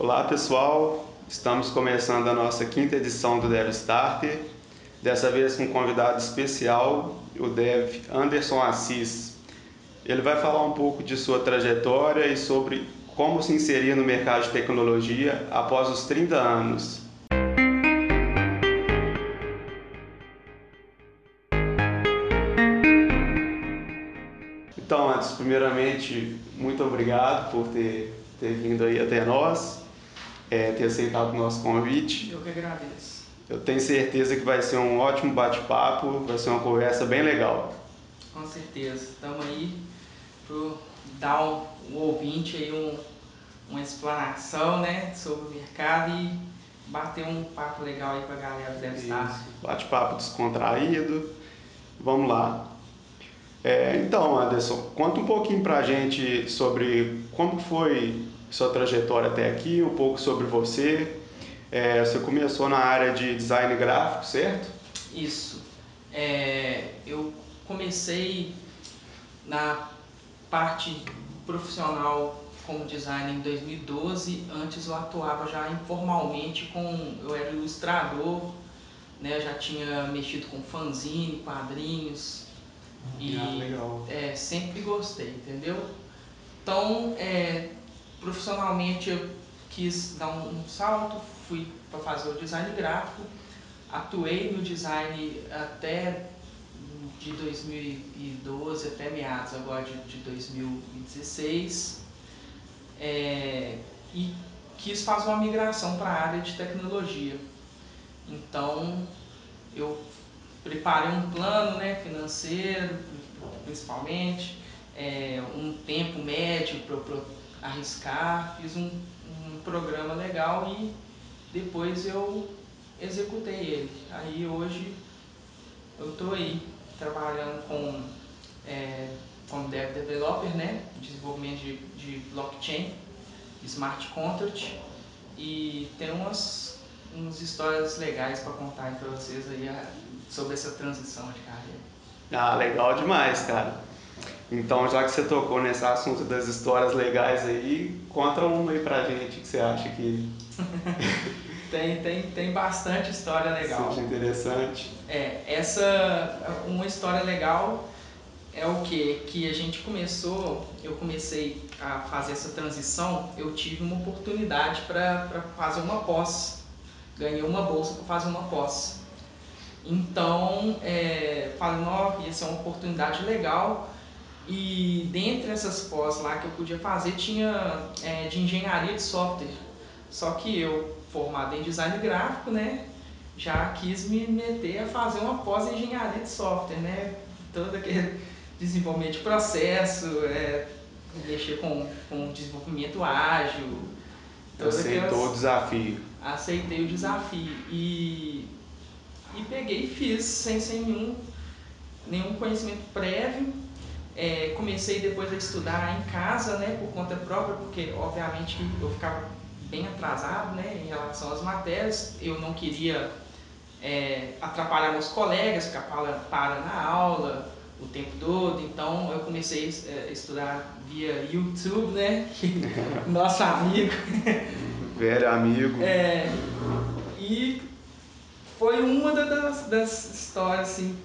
Olá pessoal, estamos começando a nossa quinta edição do Dev Starter, dessa vez com um convidado especial, o Dev Anderson Assis. Ele vai falar um pouco de sua trajetória e sobre como se inserir no mercado de tecnologia após os 30 anos. Então, antes, primeiramente, muito obrigado por ter, ter vindo aí até nós, é, ter aceitado o nosso convite. Eu que agradeço. Eu tenho certeza que vai ser um ótimo bate-papo, vai ser uma conversa bem legal. Com certeza. Estamos aí para dar um, um ouvinte aí um, uma explanação né, sobre o mercado e bater um papo legal aí com a galera do Devstar. Bate-papo descontraído. Vamos lá. É, então, Anderson, conta um pouquinho pra gente sobre como foi sua trajetória até aqui, um pouco sobre você. É, você começou na área de design gráfico, certo? Isso. É, eu comecei na parte profissional como designer em 2012. Antes eu atuava já informalmente com, eu era ilustrador, né? Eu já tinha mexido com fanzine, quadrinhos e Ah, legal. é, sempre gostei, entendeu? Então, é, profissionalmente eu quis dar um, um salto, fui para fazer o design gráfico, atuei no design até de 2012 até meados agora de, de 2016 é, e quis fazer uma migração para a área de tecnologia. Então eu preparei um plano né, financeiro, principalmente, é, um tempo médio para arriscar, fiz um, um programa legal e depois eu executei ele. Aí hoje eu estou aí trabalhando com é, como dev developer, né, desenvolvimento de, de blockchain, smart contract e tem umas, umas histórias legais para contar para vocês aí sobre essa transição de carreira. Ah, legal demais, cara. Então, já que você tocou nesse assunto das histórias legais aí, conta uma aí pra gente que você acha que Tem, tem, tem bastante história legal. seja interessante. É, essa uma história legal é o que que a gente começou, eu comecei a fazer essa transição, eu tive uma oportunidade para fazer uma pós, ganhei uma bolsa para fazer uma pós. Então, é, falei, não, ia ser uma oportunidade legal e dentre essas pós lá que eu podia fazer tinha é, de engenharia de software. Só que eu, formado em design gráfico, né, já quis me meter a fazer uma pós em engenharia de software, né? Todo aquele desenvolvimento de processo, é, mexer com, com desenvolvimento ágil. Aceitou aquelas- o desafio. aceitei o desafio e, e peguei e fiz sem, sem nenhum, nenhum conhecimento prévio. É, comecei depois a estudar em casa, né, por conta própria, porque obviamente eu ficava bem atrasado né, em relação às matérias. Eu não queria é, atrapalhar meus colegas, ficar para, para na aula o tempo todo. Então eu comecei é, a estudar via YouTube, né, que nosso amigo Velho amigo. é, e foi uma da- das, das histórias assim,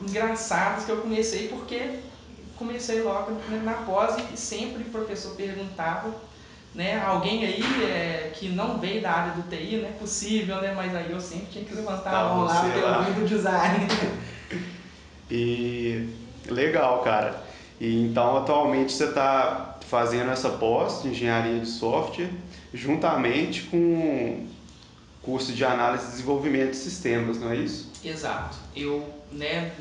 engraçadas que eu comecei, porque comecei logo né, na pós e sempre o professor perguntava, né, alguém aí é, que não veio da área do TI, não é possível, né, mas aí eu sempre tinha que levantar Tá a mão lá, eu vim do design. E legal, cara. E então atualmente você está fazendo essa pós de engenharia de software juntamente com curso de análise e desenvolvimento de sistemas, não é isso? Exato. Eu, né,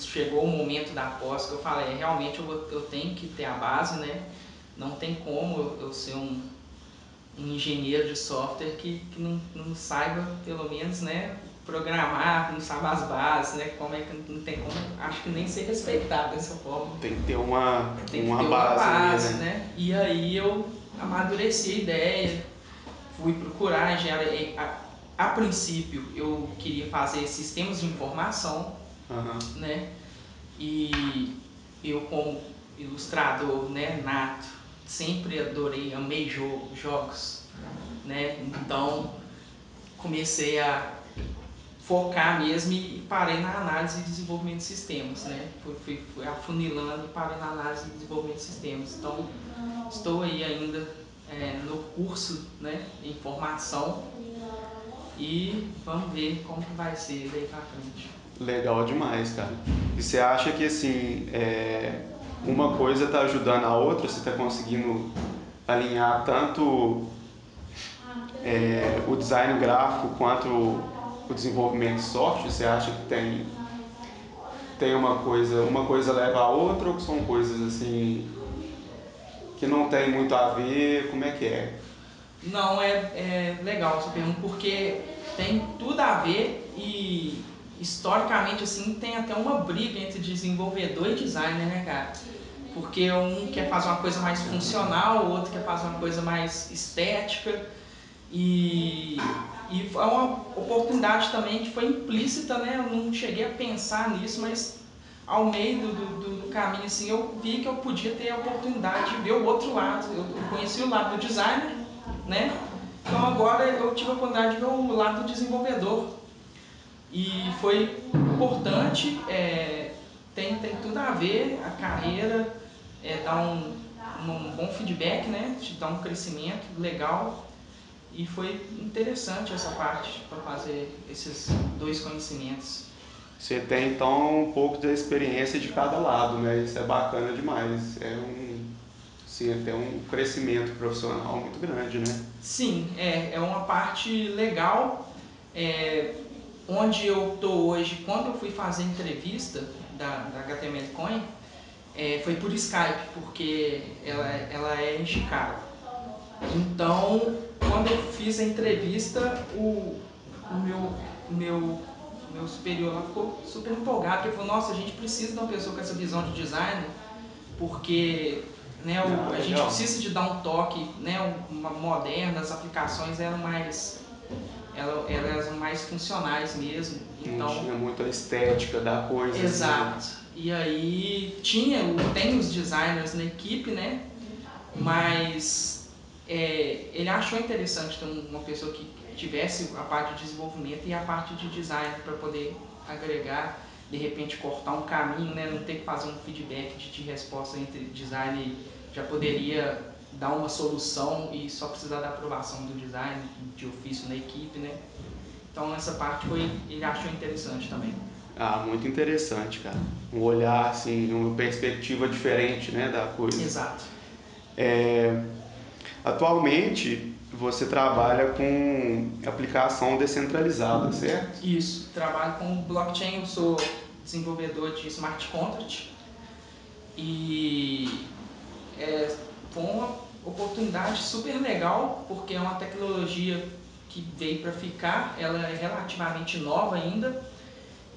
chegou o momento da pós que eu falei, realmente eu, vou- eu tenho que ter a base, né? Não tem como eu, ser um, um engenheiro de software que, que não, não saiba, pelo menos, né, programar, não sabe as bases, né? Como é que não tem como, acho que nem ser respeitado dessa forma. Tem que ter uma, Tem que uma ter base, uma base, né? né? E aí eu amadureci a ideia, fui procurar engenharia. A, princípio eu queria fazer sistemas de informação, Aham. né? E eu como ilustrador, né, nato, sempre adorei, amei jogo, jogos, né? Então comecei a focar mesmo e parei na análise e desenvolvimento de sistemas, né? Fui, fui, fui afunilando e parei na análise e desenvolvimento de sistemas. Então estou aí ainda é, no curso, né, em formação e vamos ver como que vai ser daí para frente. Legal demais, cara. E você acha que assim, é, uma coisa está ajudando a outra? Você está conseguindo alinhar tanto é, o design gráfico quanto o desenvolvimento de software? Você acha que tem tem uma coisa, uma coisa leva a outra ou que são coisas assim que não tem muito a ver? Como é que é? Não, é, é legal essa pergunta, porque tem tudo a ver e historicamente assim tem até uma briga entre desenvolvedor e designer, né, cara? Porque um quer fazer uma coisa mais funcional, o outro quer fazer uma coisa mais estética. E, e é uma oportunidade também que foi implícita, né? Eu não cheguei a pensar nisso, mas ao meio do, do, do, caminho, assim, eu vi que eu podia ter a oportunidade de ver o outro lado. Eu conheci o lado do designer, né? Então agora eu tive a oportunidade de ver o lado do desenvolvedor. E foi importante, é, tem, tem tudo a ver, a carreira é, dá um, um bom feedback, né? Te dá um crescimento legal. E foi interessante essa parte para fazer esses dois conhecimentos. Você tem então um pouco da experiência de cada lado, né? Isso é bacana demais. É um, sim, até um crescimento profissional muito grande, né? Sim, é, é uma parte legal. É, onde eu estou hoje, quando eu fui fazer entrevista da, da HTML Coin, é, foi por Skype, porque ela, ela é em Chicago. Então, quando eu fiz a entrevista, o, o meu, meu meu superior lá ficou super empolgado, porque falou, nossa, a gente precisa de uma pessoa com essa visão de design, porque né, o, a gente precisa de dar um toque né, uma, moderno, as aplicações eram mais, elas, eram mais funcionais mesmo. Então, Não tinha muito a estética da coisa. Né? Exato. Assim. E aí tinha, tem os designers na equipe, né? Mas é, ele achou interessante ter uma pessoa que tivesse a parte de desenvolvimento e a parte de design para poder agregar, de repente cortar um caminho, né? não ter que fazer um feedback de, resposta entre design já poderia dar uma solução e só precisar da aprovação do design de ofício na equipe, né? Então essa parte foi, ele achou interessante também. Ah, muito interessante, cara. Um olhar assim, uma perspectiva diferente, né, da coisa. Exato. É, atualmente você trabalha com aplicação descentralizada, certo? Isso, trabalho com blockchain, eu sou desenvolvedor de smart contract. E é, foi uma oportunidade super legal porque é uma tecnologia que veio para ficar, ela é relativamente nova ainda.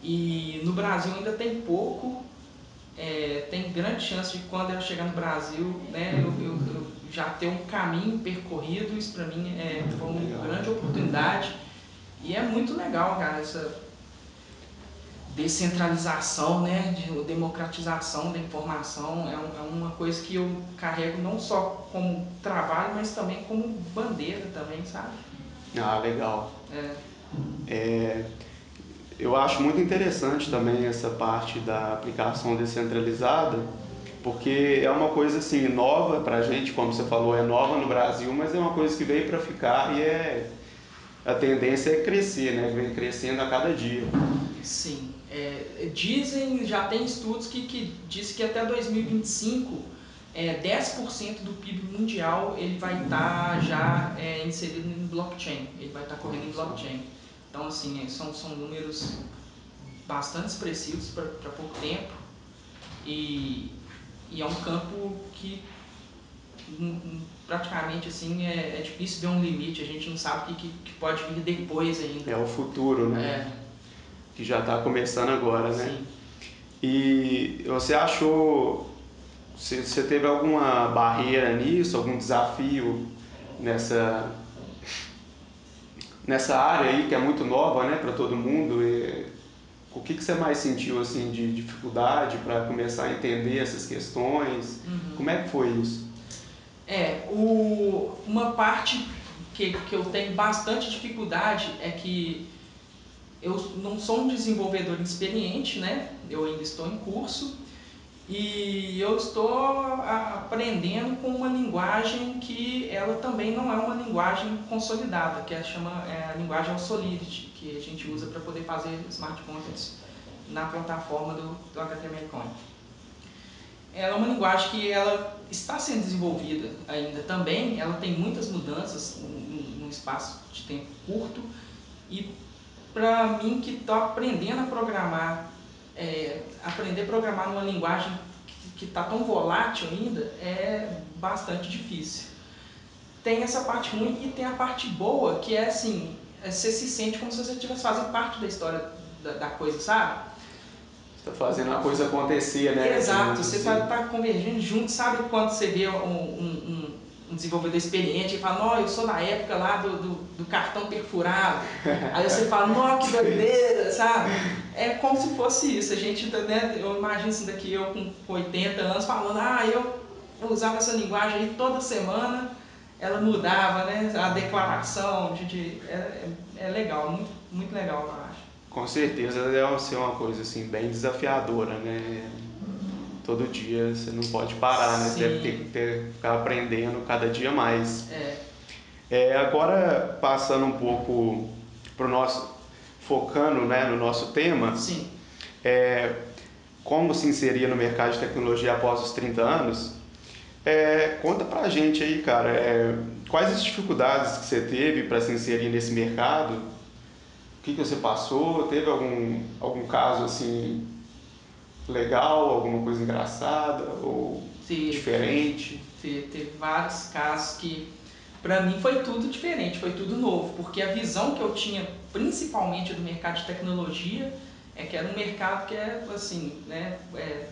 E no Brasil ainda tem pouco, é, tem grande chance de quando ela chegar no Brasil, né, eu, eu, eu já ter um caminho percorrido, isso para mim é, foi uma grande oportunidade. E é muito legal, cara, essa descentralização, né, de democratização da informação é, é, uma coisa que eu carrego não só como trabalho, mas também como bandeira também, sabe? Ah, legal. É. é eu acho muito interessante também essa parte da aplicação descentralizada, porque é uma coisa assim nova para a gente, como você falou, é nova no Brasil, mas é uma coisa que veio para ficar e é a tendência é crescer, né? Vem crescendo a cada dia. Sim, é, dizem, já tem estudos que, que dizem que até 2025 é, 10% do PIB mundial ele vai estar tá já é, inserido em blockchain, ele vai estar tá correndo em blockchain. Então assim, é, são, são números bastante expressivos para pouco tempo e e é um campo que praticamente assim é, é, difícil ver um limite, a gente não sabe o que, que, pode vir depois ainda. É o futuro, né? É. Que já está começando agora, né? Sim. E você achou, você teve alguma barreira nisso, algum desafio nessa nessa área aí que é muito nova, né, para todo mundo? E o que, que você mais sentiu assim de dificuldade para começar a entender essas questões? Uhum. Como é que foi isso? É, o, uma parte que, que eu tenho bastante dificuldade é que eu não sou um desenvolvedor experiente, né? Eu ainda estou em curso e eu estou aprendendo com uma linguagem que ela também não é uma linguagem consolidada, que é, chama, é a linguagem Solidity, que a gente usa para poder fazer smart contracts na plataforma do, do HTML5. Ela é uma linguagem que ela está sendo desenvolvida ainda também, ela tem muitas mudanças num espaço de tempo curto e para mim que estou aprendendo a programar é, aprender a programar numa linguagem que está tão volátil ainda é bastante difícil. Tem essa parte ruim e tem a parte boa, que é assim, é, você se sente como se você estivesse fazendo parte da história da, da coisa, sabe? Você está fazendo a coisa acontecer, né? Exato, você está tá convergindo junto, sabe quando você vê um, um, um desenvolvedor experiente e fala, não, eu sou da época lá do, do, do cartão perfurado. Aí você fala, não, que doideira, sabe? É como se fosse isso. A gente, né, eu imagino isso daqui, eu com 80 anos, falando, ah, eu usava essa linguagem aí toda semana, ela mudava, né? A declaração de. de é, é, é legal, muito, muito legal, eu acho. Com certeza deve ser uma coisa assim, bem desafiadora, né? Todo dia você não pode parar, né? Você deve ter que ter, ficar aprendendo cada dia mais. É. é agora, passando um pouco para o nosso. focando né, no nosso tema. Sim. É, como se inserir no mercado de tecnologia após os 30 anos? É, conta pra gente aí, cara, é, quais as dificuldades que você teve para se inserir nesse mercado? O que, que você passou? Teve algum, algum caso assim legal, alguma coisa engraçada ou diferente? Teve, teve vários casos que para mim foi tudo diferente, foi tudo novo, porque a visão que eu tinha principalmente do mercado de tecnologia é que era um mercado que é assim, né, é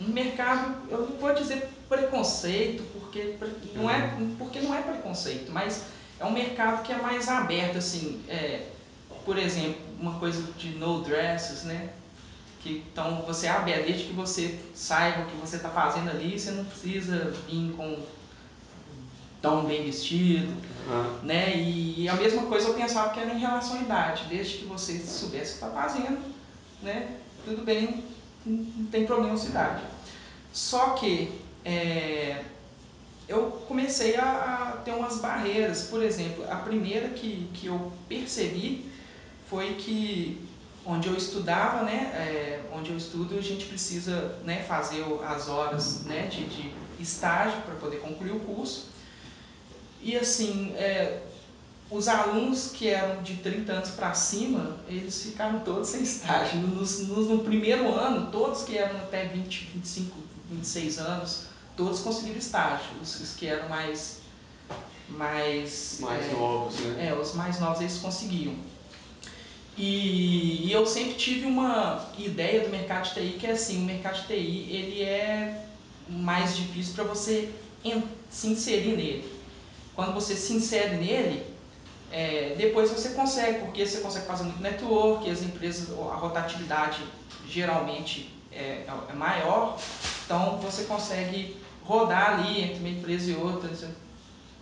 um mercado, eu não vou dizer preconceito, porque não é, uhum. porque não é preconceito, mas é um mercado que é mais aberto, assim, é, por exemplo, uma coisa de no dresses, né? Que, então você abre desde que você saiba o que você está fazendo ali, você não precisa vir com tão bem vestido, uhum. né? E, e, a mesma coisa eu pensava que era em relação à idade, desde que você soubesse o que está fazendo, né? Tudo bem, não tem problema com idade. Só que é, eu comecei a, a, ter umas barreiras, por exemplo, a primeira que, que eu percebi foi que onde eu estudava, né, é, onde eu estudo, a gente precisa né, fazer as horas né, de, de estágio para poder concluir o curso. E assim, é, os alunos que eram de 30 anos para cima, eles ficaram todos sem estágio. No, no, no, primeiro ano, todos que eram até 20, 25, 26 anos, todos conseguiram estágio. Os, os que eram mais. Mais, mais é, novos, né? É, os mais novos eles conseguiam. E, e, eu sempre tive uma ideia do mercado de TI que é assim, o mercado de TI ele é mais difícil para você se inserir nele. Quando você se insere nele, é, depois você consegue, porque você consegue fazer muito network, as empresas, a rotatividade geralmente é, é maior, então você consegue rodar ali entre uma empresa e outra, você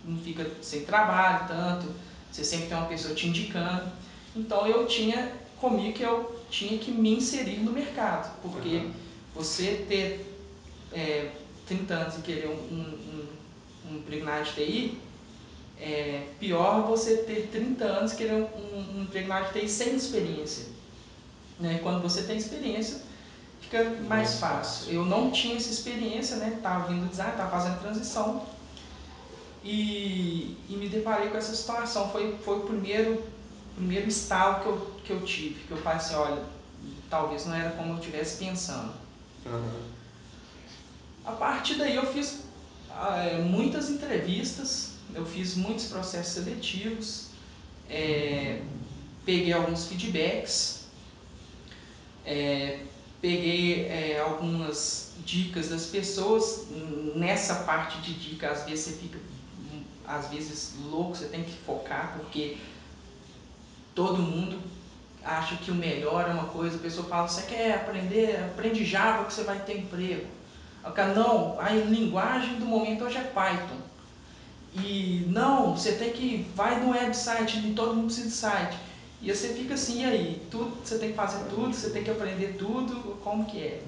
não fica sem trabalho tanto, você sempre tem uma pessoa te indicando. Então eu tinha comigo que eu tinha que me inserir no mercado, porque uhum. você ter é, 30 anos e querer um, um, um, emprego na área de TI, é pior você ter 30 anos e querer um, um emprego na área de TI sem experiência. Né? Quando você tem experiência, fica mais fácil. Eu não tinha essa experiência, né? Estava vindo design, estava fazendo transição e, e me deparei com essa situação. Foi, foi o primeiro primeiro estalo que eu, que eu tive, que eu falei assim, olha, talvez não era como eu estivesse pensando. Uhum. A partir daí eu fiz é, muitas entrevistas, eu fiz muitos processos seletivos, é, peguei alguns feedbacks, é, peguei algumas dicas das pessoas. Nessa parte de dica, às vezes você fica às vezes louco, você tem que focar, porque todo mundo acha que o melhor é uma coisa, a pessoa fala, você quer aprender, aprende Java que você vai ter emprego. O não, a linguagem do momento hoje é Python. E não, você tem que. Vai no website, todo mundo precisa de site. E você fica assim, e aí? Tudo, você tem que fazer tudo, você tem que aprender tudo, como que é?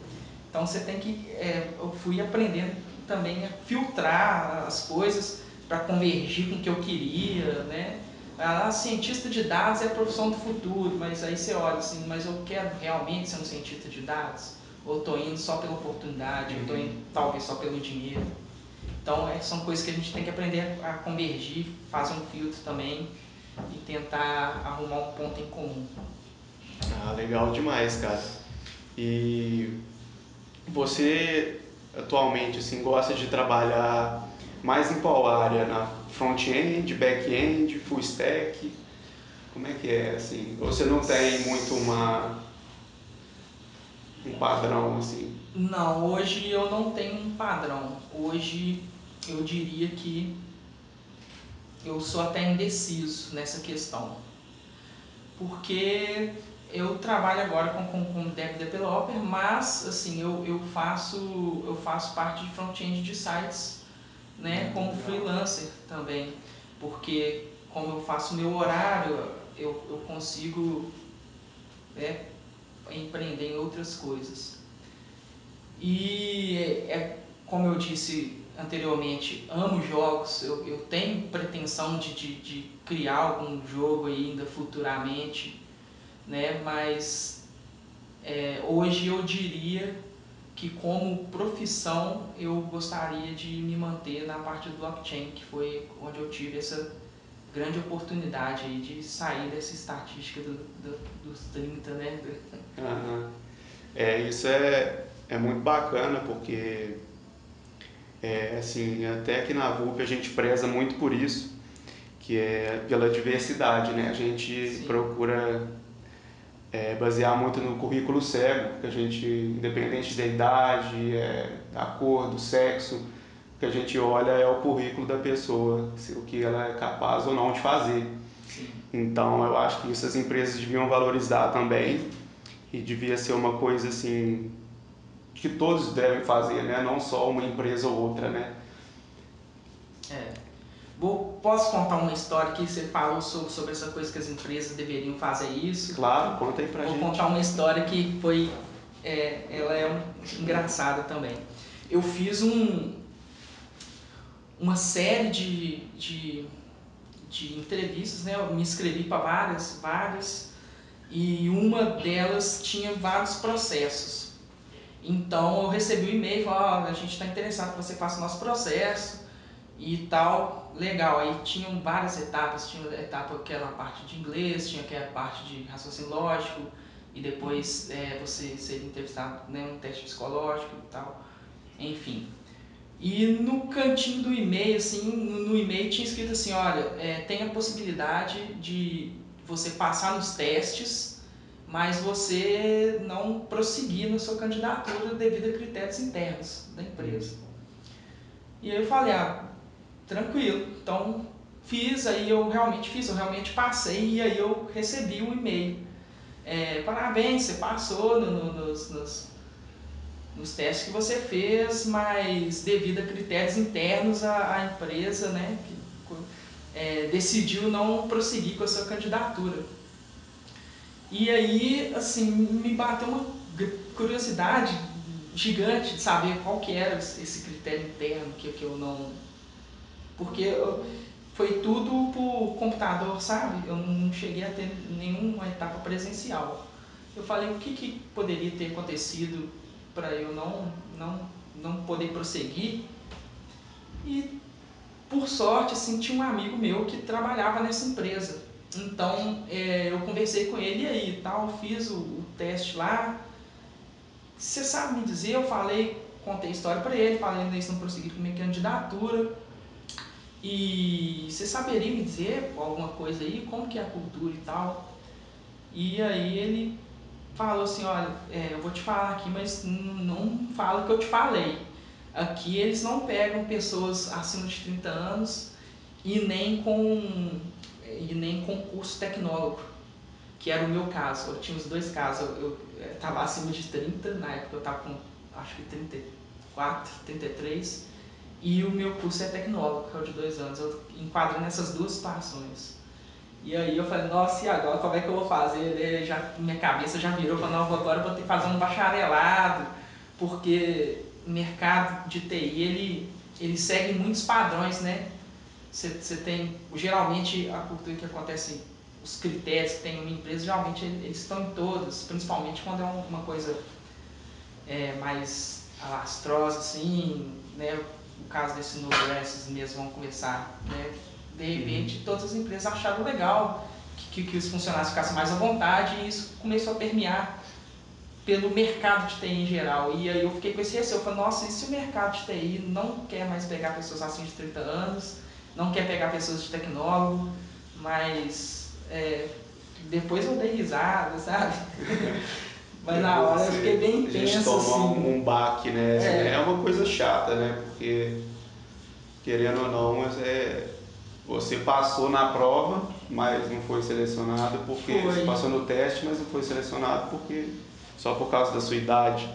Então você tem que. É, eu fui aprendendo também a filtrar as coisas para convergir com o que eu queria, né? Ah, cientista de dados é a profissão do futuro, mas aí você olha assim, mas eu quero realmente ser um cientista de dados? Ou estou indo só pela oportunidade, ou estou indo talvez só pelo dinheiro? Então é, são coisas que a gente tem que aprender a convergir, fazer um filtro também e tentar arrumar um ponto em comum. Ah, legal demais, cara. E você atualmente assim gosta de trabalhar mais em qual área? Na front-end, back-end, full stack? Como é que é assim? Você não tem muito uma um padrão assim? Não, hoje eu não tenho um padrão. Hoje eu diria que eu sou até indeciso nessa questão. Porque eu trabalho agora com, com, com Dev Developer, mas assim, eu, eu, faço, eu faço parte de front-end de sites né, como freelancer também. Porque como eu faço meu horário, eu, eu consigo né, empreender em outras coisas. E é, é como eu disse anteriormente, amo jogos, eu, eu tenho pretensão de, de, de criar algum jogo ainda futuramente, né? mas é, hoje eu diria que como profissão eu gostaria de me manter na parte do blockchain, que foi onde eu tive essa grande oportunidade de sair dessa estatística do, do, dos 30, né? Uhum. É, isso é, é muito bacana porque é, assim, até aqui na VUP a gente preza muito por isso, que é pela diversidade, né? A gente Sim. procura é, basear muito no currículo cego, que a gente, independente da idade, é, da cor, do sexo, o que a gente olha é o currículo da pessoa, o que ela é capaz ou não de fazer. Então eu acho que isso as empresas deviam valorizar também e devia ser uma coisa assim que todos devem fazer, né? Não só uma empresa ou outra, né? É. Vou, posso contar uma história que você falou sobre, sobre essa coisa que as empresas deveriam fazer isso? Claro, conta aí pra Vou gente. Vou contar uma história que foi, é, ela é um, engraçada também. Eu fiz um, uma série de, de, de entrevistas, né? Eu me inscrevi para várias, várias, e uma delas tinha vários processos. Então eu recebi um e-mail, falou, oh, a gente está interessado que você faça o nosso processo e tal, legal. Aí tinham várias etapas, tinha a etapa que era a parte de inglês, tinha aquela parte de raciocínio lógico e depois é, você seria entrevistado né, um teste psicológico e tal, enfim. E no cantinho do e-mail, assim, no e-mail tinha escrito assim, olha, é, tem a possibilidade de você passar nos testes mas você não prosseguir na sua candidatura devido a critérios internos da empresa. E aí eu falei, ah, tranquilo, então fiz, aí eu realmente fiz, eu realmente passei e aí eu recebi um e-mail. É, parabéns, você passou no, no, nos, nos, nos, testes que você fez, mas devido a critérios internos a, a empresa né, que, é, decidiu não prosseguir com a sua candidatura. E aí, assim, me bateu uma curiosidade gigante de saber qual que era esse critério interno que, que eu não... Porque foi tudo por computador, sabe? Eu não cheguei a ter nenhuma etapa presencial. Eu falei, o que, que poderia ter acontecido para eu não, não, não poder prosseguir? E, por sorte, assim, tinha um amigo meu que trabalhava nessa empresa. Então é, eu conversei com ele e aí tal, fiz o, o teste lá. Você sabe me dizer, eu falei, contei a história para ele, falei isso não prosseguir com minha candidatura. E você saberia me dizer alguma coisa aí, como que é a cultura e tal? E aí ele falou assim, olha, é, eu vou te falar aqui, mas não fala o que eu te falei. Aqui eles não pegam pessoas acima de 30 anos e nem com e nem concurso tecnólogo, que era o meu caso. Eu tinha os dois casos. Eu estava acima de 30, na época eu estava com acho que 34, 33, e o meu curso é tecnólogo, que é o de dois anos. Eu enquadro nessas duas situações. E aí eu falei, nossa, e agora como é que eu vou fazer? Já, minha cabeça já virou, falei, não, agora eu vou ter que fazer um bacharelado, porque o mercado de TI, ele, ele segue muitos padrões, né? Você tem, geralmente, a cultura que acontece, os critérios que tem uma empresa, geralmente eles estão em todas, principalmente quando é uma coisa é, mais alastrosa, assim, né? O caso desse Node mesmo vão começar, né? de repente uhum. todas as empresas acharam legal que, que, que, os funcionários ficassem mais à vontade e isso começou a permear pelo mercado de TI em geral. E aí eu fiquei com esse receio, eu falei, nossa, e se o mercado de TI não quer mais pegar pessoas acima de 30 anos, não quer pegar pessoas de tecnólogo, mas é, depois eu dei risada, sabe? Mas na hora eu fiquei bem tenso. A gente toma assim. um baque, né? É. é uma coisa chata, né? Porque, querendo ou não, é, você passou na prova, mas não foi selecionado porque foi. você passou no teste, mas não foi selecionado porque só por causa da sua idade.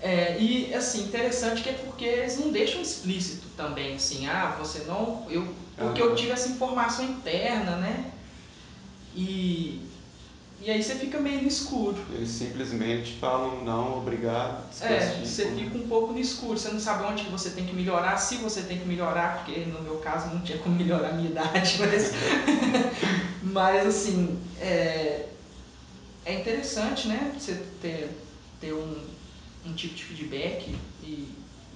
É, e assim, interessante que é porque eles não deixam explícito também, assim, ah, você não. Eu, porque eu tive essa informação interna, né? E e aí você fica meio no escuro. Eles simplesmente falam não, obrigado. É, você fica um pouco no escuro, você não sabe onde que você tem que melhorar, se você tem que melhorar, porque no meu caso não tinha como melhorar a minha idade, mas, mas assim, é, é interessante, né, você ter, ter um, um tipo de feedback e,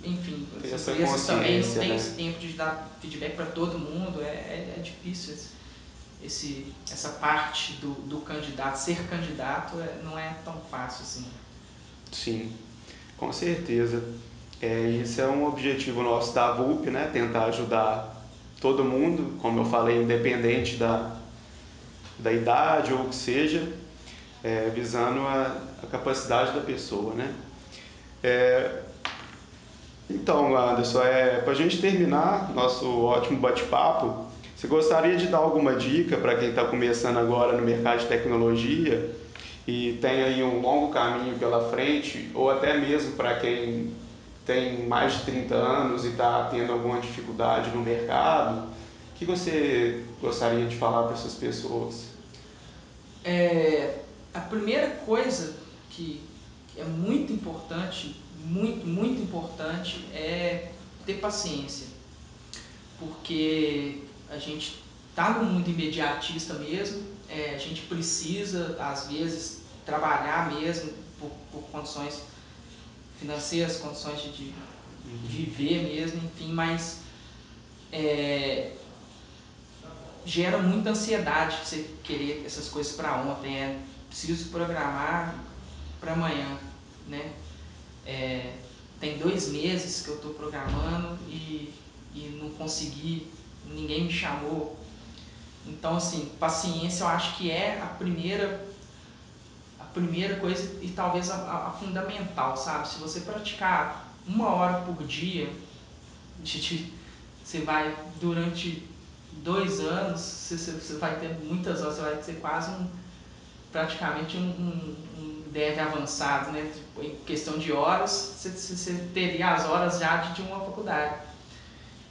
enfim, as empresas também não têm né? esse tempo de dar feedback para todo mundo, é, é, é difícil esse, essa parte do, do candidato, ser candidato, é, não é tão fácil assim. Sim, com certeza. É, isso é um objetivo nosso da VUP, né? tentar ajudar todo mundo, como eu falei, independente da, da idade ou o que seja, é, visando a, a, capacidade da pessoa. Né? É, então, Anderson, é, para a gente terminar nosso ótimo bate-papo, você gostaria de dar alguma dica para quem está começando agora no mercado de tecnologia e tem aí um longo caminho pela frente, ou até mesmo para quem tem mais de 30 anos e está tendo alguma dificuldade no mercado? O que você gostaria de falar para essas pessoas? É, a primeira coisa que é muito importante, muito, muito importante, é ter paciência. Porque a gente está no mundo imediatista mesmo, é, a gente precisa, às vezes, trabalhar mesmo por, por condições financeiras, condições de, de viver mesmo, enfim, mas é, gera muita ansiedade você querer essas coisas para ontem, é preciso programar para amanhã, né? É, tem dois meses que eu estou programando e, e não consegui ninguém me chamou. Então, assim, paciência eu acho que é a primeira a primeira coisa e talvez a, a, fundamental, sabe? Se você praticar uma hora por dia, você vai durante dois anos, você, você, vai ter muitas horas, você vai ser quase um praticamente um, um, um dev avançado, né? Tipo, em questão de horas, você, você teria as horas já de uma faculdade.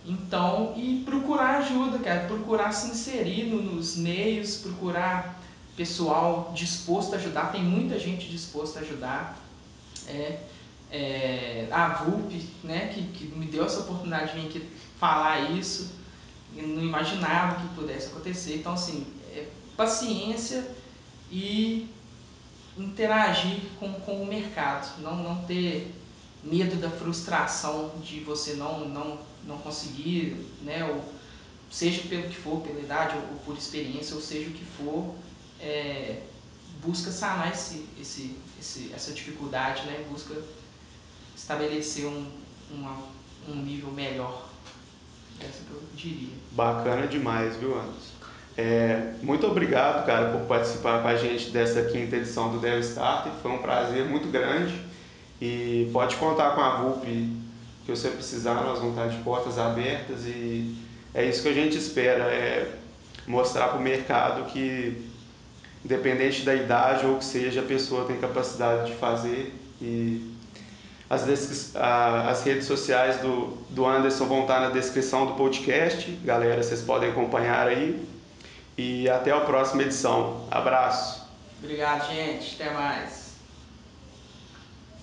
Então, e procurar ajuda, cara, procurar se inserir nos meios, procurar pessoal disposto a ajudar, tem muita gente disposta a ajudar. É, é, a VUP, né, que, que me deu essa oportunidade de vir aqui falar isso, eu não imaginava que pudesse acontecer. Então, assim, é, paciência e interagir com, com o mercado, não, não ter medo da frustração de você não, não, não conseguir, né, ou seja pelo que for, pela idade ou, por experiência, ou seja o que for, é, busca sanar esse, esse, esse, essa dificuldade, né, busca estabelecer um, uma, um nível melhor. Essa que eu diria. Bacana demais, viu, Anderson? É, muito obrigado, cara, por participar com a gente dessa quinta edição do Dev Starter. Foi um prazer muito grande e pode contar com a VUP que você precisar, nós vamos estar de portas abertas e é isso que a gente espera, é mostrar para o mercado que independente da idade ou que seja, a pessoa tem capacidade de fazer e As, as redes sociais do, do Anderson vão estar na descrição do podcast. Galera, vocês podem acompanhar aí. E até a próxima edição. Abraço. Obrigado, gente. Até mais.